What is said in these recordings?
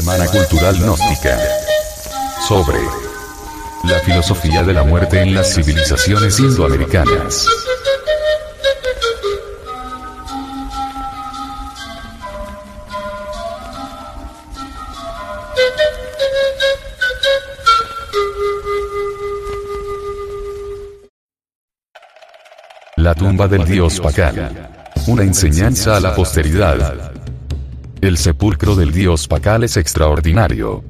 Semana Cultural Gnóstica. Sobre la filosofía de la muerte en las civilizaciones indoamericanas. La tumba del dios Pacal. Una enseñanza a la posteridad. El sepulcro del dios Pacal es extraordinario.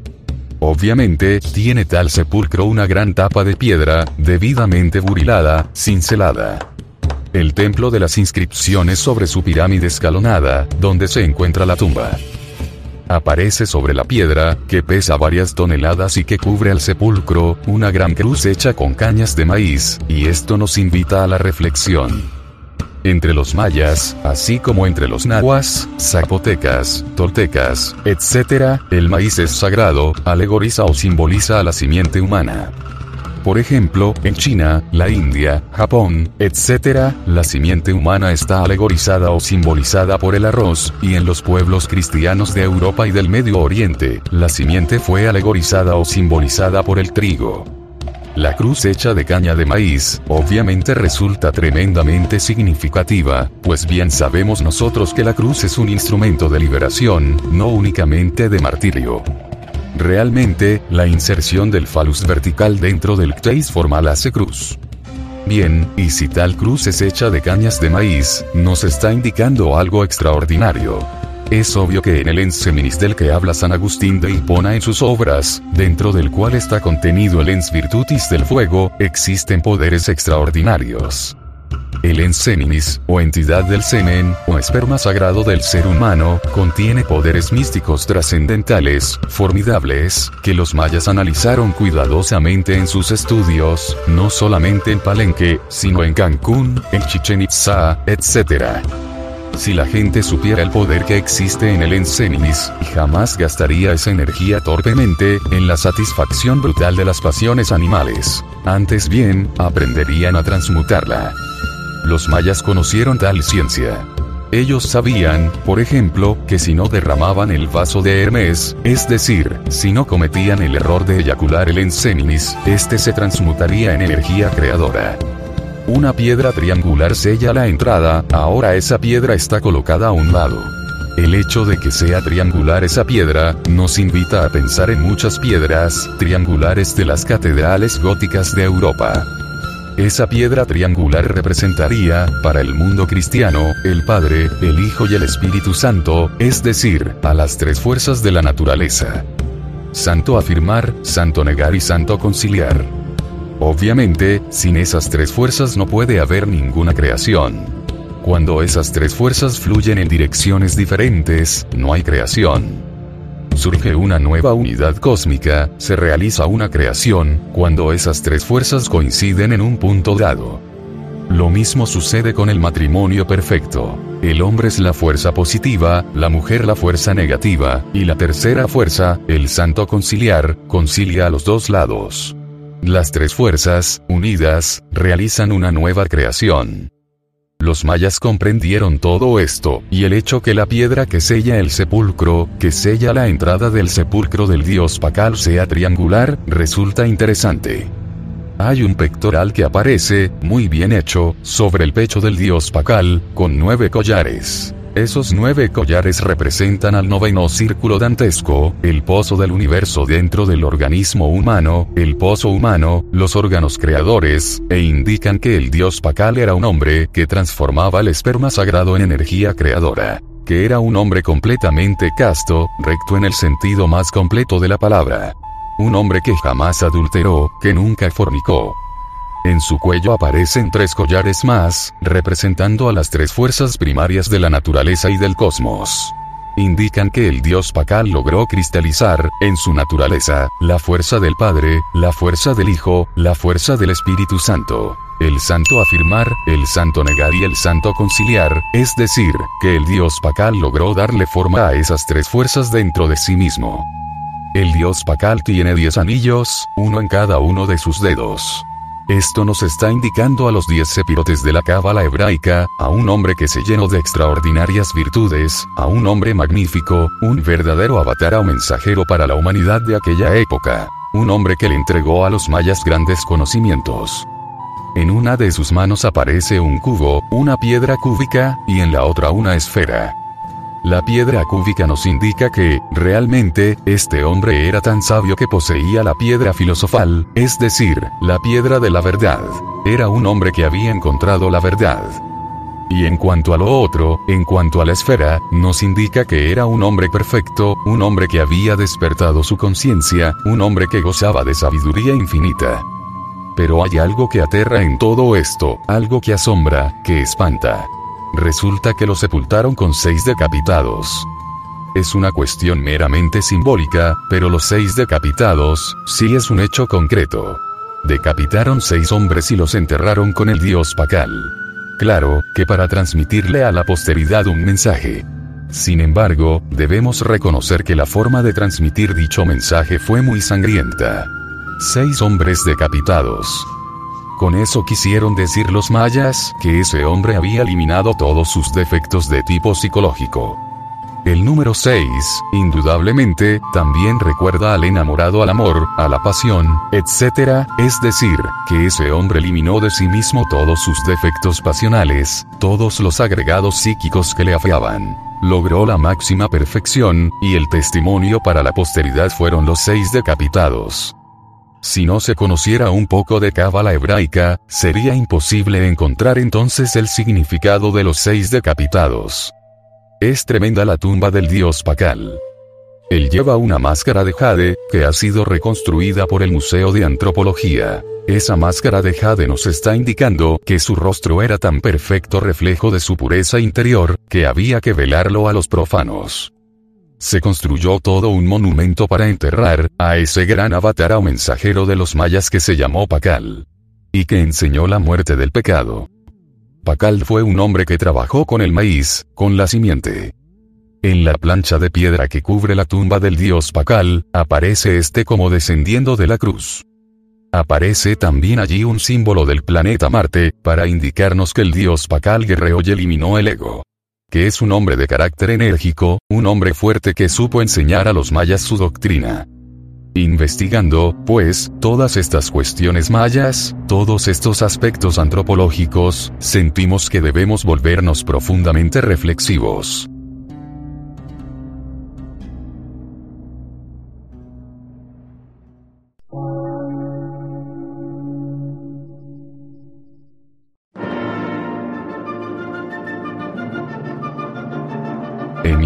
Obviamente, tiene tal sepulcro una gran tapa de piedra, debidamente burilada, cincelada. El templo de las inscripciones sobre su pirámide escalonada, donde se encuentra la tumba. Aparece sobre la piedra, que pesa varias toneladas y que cubre al sepulcro, una gran cruz hecha con cañas de maíz, y esto nos invita a la reflexión. Entre los mayas, así como entre los nahuas, zapotecas, toltecas, etc., el maíz es sagrado, alegoriza o simboliza a la simiente humana. Por ejemplo, en China, la India, Japón, etc., la simiente humana está alegorizada o simbolizada por el arroz, y en los pueblos cristianos de Europa y del Medio Oriente, la simiente fue alegorizada o simbolizada por el trigo. La cruz hecha de caña de maíz, obviamente resulta tremendamente significativa, pues bien sabemos nosotros que la cruz es un instrumento de liberación, no únicamente de martirio. Realmente, la inserción del falus vertical dentro del cteis formal hace cruz. Bien, y si tal cruz es hecha de cañas de maíz, nos está indicando algo extraordinario. Es obvio que en el enseminis del que habla San Agustín de Hipona en sus obras, dentro del cual está contenido el ens virtutis del fuego, existen poderes extraordinarios. El enseminis, o entidad del semen, o esperma sagrado del ser humano, contiene poderes místicos trascendentales, formidables, que los mayas analizaron cuidadosamente en sus estudios, no solamente en Palenque, sino en Cancún, en Chichen Itza, etc. Si la gente supiera el poder que existe en el Enseninis, jamás gastaría esa energía torpemente, en la satisfacción brutal de las pasiones animales. Antes bien, aprenderían a transmutarla. Los mayas conocieron tal ciencia. Ellos sabían, por ejemplo, que si no derramaban el vaso de Hermes, es decir, si no cometían el error de eyacular el enseninis, este se transmutaría en energía creadora. Una piedra triangular sella la entrada, ahora esa piedra está colocada a un lado. El hecho de que sea triangular esa piedra, nos invita a pensar en muchas piedras triangulares de las catedrales góticas de Europa. Esa piedra triangular representaría, para el mundo cristiano, el Padre, el Hijo y el Espíritu Santo, es decir, a las tres fuerzas de la naturaleza. Santo afirmar, santo negar y santo conciliar. Obviamente, sin esas tres fuerzas no puede haber ninguna creación. Cuando esas tres fuerzas fluyen en direcciones diferentes, no hay creación. Surge una nueva unidad cósmica, se realiza una creación, cuando esas tres fuerzas coinciden en un punto dado. Lo mismo sucede con el matrimonio perfecto. El hombre es la fuerza positiva, la mujer la fuerza negativa, y la tercera fuerza, el santo conciliar, concilia a los dos lados. Las tres fuerzas, unidas, realizan una nueva creación. Los mayas comprendieron todo esto, y el hecho que la piedra que sella el sepulcro, que sella la entrada del sepulcro del dios Pacal sea triangular, resulta interesante. Hay un pectoral que aparece, muy bien hecho, sobre el pecho del dios Pacal, con nueve collares. Esos nueve collares representan al noveno círculo dantesco, el pozo del universo dentro del organismo humano, el pozo humano, los órganos creadores, e indican que el dios Pacal era un hombre que transformaba el esperma sagrado en energía creadora que era un hombre completamente casto, recto en el sentido más completo de la palabra. Un hombre que jamás adulteró, que nunca fornicó, en su cuello aparecen tres collares más, representando a las tres fuerzas primarias de la naturaleza y del cosmos. Indican que el dios Pacal logró cristalizar, en su naturaleza, la fuerza del Padre, la fuerza del Hijo, la fuerza del Espíritu Santo. El santo afirmar, el santo negar y el santo conciliar, es decir, que el dios Pacal logró darle forma a esas tres fuerzas dentro de sí mismo. El dios Pacal tiene diez anillos, uno en cada uno de sus dedos. Esto nos está indicando a los diez sepirotes de la cábala hebraica, a un hombre que se llenó de extraordinarias virtudes, a un hombre magnífico, un verdadero avatar o mensajero para la humanidad de aquella época. Un hombre que le entregó a los mayas grandes conocimientos. En una de sus manos aparece un cubo, una piedra cúbica, y en la otra una esfera. La piedra cúbica nos indica que, realmente, este hombre era tan sabio que poseía la piedra filosofal, es decir, la piedra de la verdad. Era un hombre que había encontrado la verdad. Y en cuanto a lo otro, en cuanto a la esfera, nos indica que era un hombre perfecto, un hombre que había despertado su conciencia, un hombre que gozaba de sabiduría infinita. Pero hay algo que aterra en todo esto, algo que asombra, que espanta. Resulta que lo sepultaron con seis decapitados. Es una cuestión meramente simbólica, pero los seis decapitados, sí es un hecho concreto. Decapitaron seis hombres y los enterraron con el dios Pacal. Claro, que para transmitirle a la posteridad un mensaje. Sin embargo, debemos reconocer que la forma de transmitir dicho mensaje fue muy sangrienta. Seis hombres decapitados. Con eso quisieron decir los mayas que ese hombre había eliminado todos sus defectos de tipo psicológico. El número 6, indudablemente, también recuerda al enamorado al amor, a la pasión, etc., es decir, que ese hombre eliminó de sí mismo todos sus defectos pasionales, todos los agregados psíquicos que le afeaban. Logró la máxima perfección, y el testimonio para la posteridad fueron los seis decapitados. Si no se conociera un poco de cábala hebraica, sería imposible encontrar entonces el significado de los seis decapitados. Es tremenda la tumba del dios Pacal. Él lleva una máscara de jade, que ha sido reconstruida por el Museo de Antropología. Esa máscara de jade nos está indicando que su rostro era tan perfecto reflejo de su pureza interior, que había que velarlo a los profanos se construyó todo un monumento para enterrar a ese gran avatar o mensajero de los mayas que se llamó Pacal. Y que enseñó la muerte del pecado. Pacal fue un hombre que trabajó con el maíz, con la simiente. En la plancha de piedra que cubre la tumba del dios Pacal, aparece este como descendiendo de la cruz. Aparece también allí un símbolo del planeta Marte, para indicarnos que el dios Pacal guerreó y eliminó el ego que es un hombre de carácter enérgico, un hombre fuerte que supo enseñar a los mayas su doctrina. Investigando, pues, todas estas cuestiones mayas, todos estos aspectos antropológicos, sentimos que debemos volvernos profundamente reflexivos.